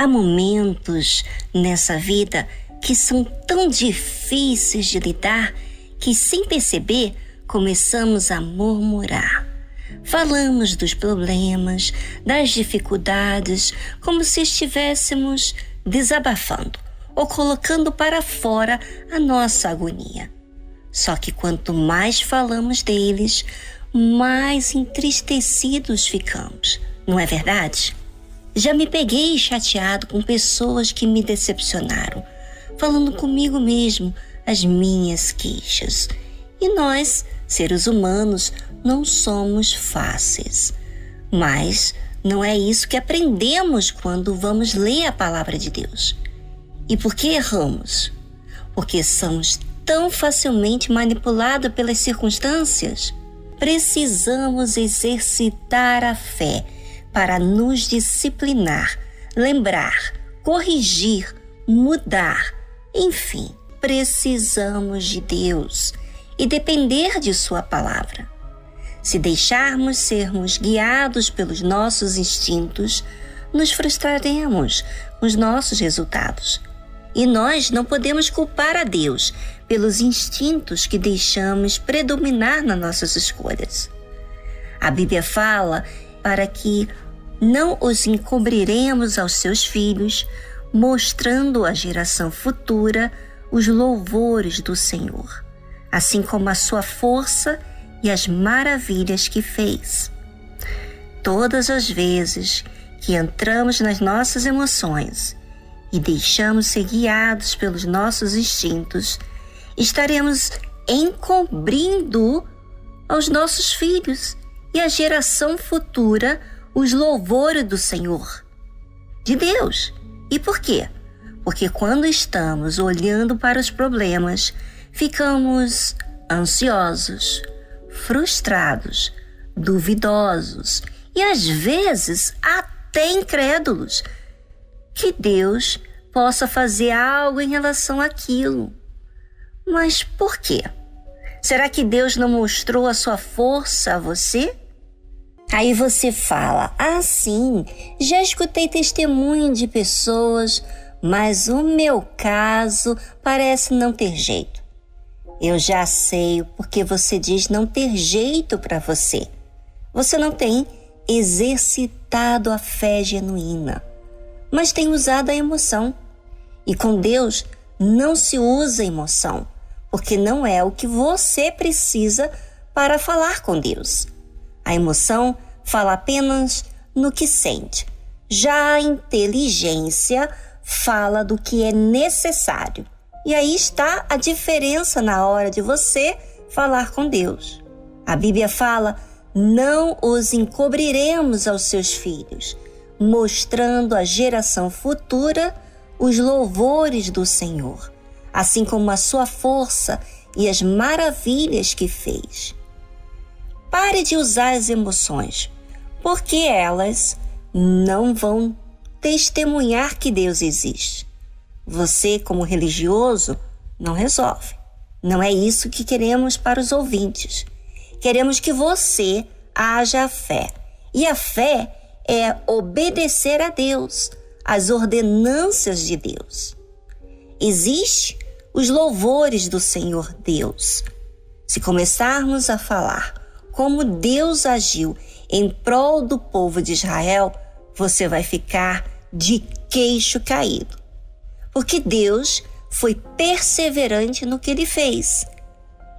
Há momentos nessa vida que são tão difíceis de lidar que, sem perceber, começamos a murmurar. Falamos dos problemas, das dificuldades, como se estivéssemos desabafando ou colocando para fora a nossa agonia. Só que quanto mais falamos deles, mais entristecidos ficamos, não é verdade? Já me peguei chateado com pessoas que me decepcionaram, falando comigo mesmo as minhas queixas. E nós, seres humanos, não somos fáceis. Mas não é isso que aprendemos quando vamos ler a palavra de Deus. E por que erramos? Porque somos tão facilmente manipulados pelas circunstâncias? Precisamos exercitar a fé para nos disciplinar, lembrar, corrigir, mudar, enfim, precisamos de Deus e depender de Sua palavra. Se deixarmos sermos guiados pelos nossos instintos, nos frustraremos com os nossos resultados. E nós não podemos culpar a Deus pelos instintos que deixamos predominar nas nossas escolhas. A Bíblia fala para que não os encobriremos aos seus filhos, mostrando à geração futura os louvores do Senhor, assim como a sua força e as maravilhas que fez. Todas as vezes que entramos nas nossas emoções e deixamos ser guiados pelos nossos instintos, estaremos encobrindo aos nossos filhos e à geração futura os louvores do Senhor, de Deus. E por quê? Porque quando estamos olhando para os problemas, ficamos ansiosos, frustrados, duvidosos e às vezes até incrédulos que Deus possa fazer algo em relação àquilo. Mas por quê? Será que Deus não mostrou a sua força a você? Aí você fala: Ah, sim, já escutei testemunho de pessoas, mas o meu caso parece não ter jeito. Eu já sei porque você diz não ter jeito para você. Você não tem exercitado a fé genuína, mas tem usado a emoção. E com Deus não se usa emoção, porque não é o que você precisa para falar com Deus. A emoção fala apenas no que sente. Já a inteligência fala do que é necessário. E aí está a diferença na hora de você falar com Deus. A Bíblia fala: não os encobriremos aos seus filhos, mostrando à geração futura os louvores do Senhor, assim como a sua força e as maravilhas que fez. Pare de usar as emoções, porque elas não vão testemunhar que Deus existe. Você, como religioso, não resolve. Não é isso que queremos para os ouvintes. Queremos que você haja fé. E a fé é obedecer a Deus, às ordenanças de Deus. Existe os louvores do Senhor Deus. Se começarmos a falar como Deus agiu em prol do povo de Israel, você vai ficar de queixo caído porque Deus foi perseverante no que ele fez.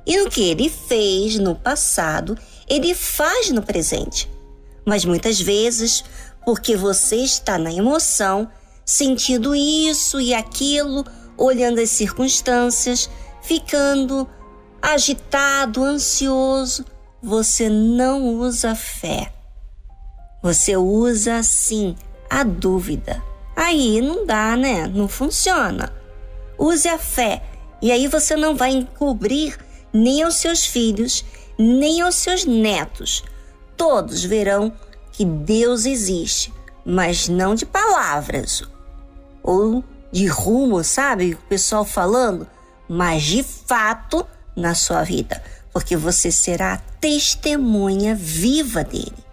E no que ele fez no passado, ele faz no presente. Mas muitas vezes, porque você está na emoção, sentindo isso e aquilo, olhando as circunstâncias, ficando agitado, ansioso, você não usa fé. Você usa sim a dúvida. Aí não dá, né? Não funciona. Use a fé e aí você não vai encobrir nem aos seus filhos, nem aos seus netos. Todos verão que Deus existe, mas não de palavras ou de rumo, sabe? O pessoal falando, mas de fato na sua vida, porque você será testemunha viva dele.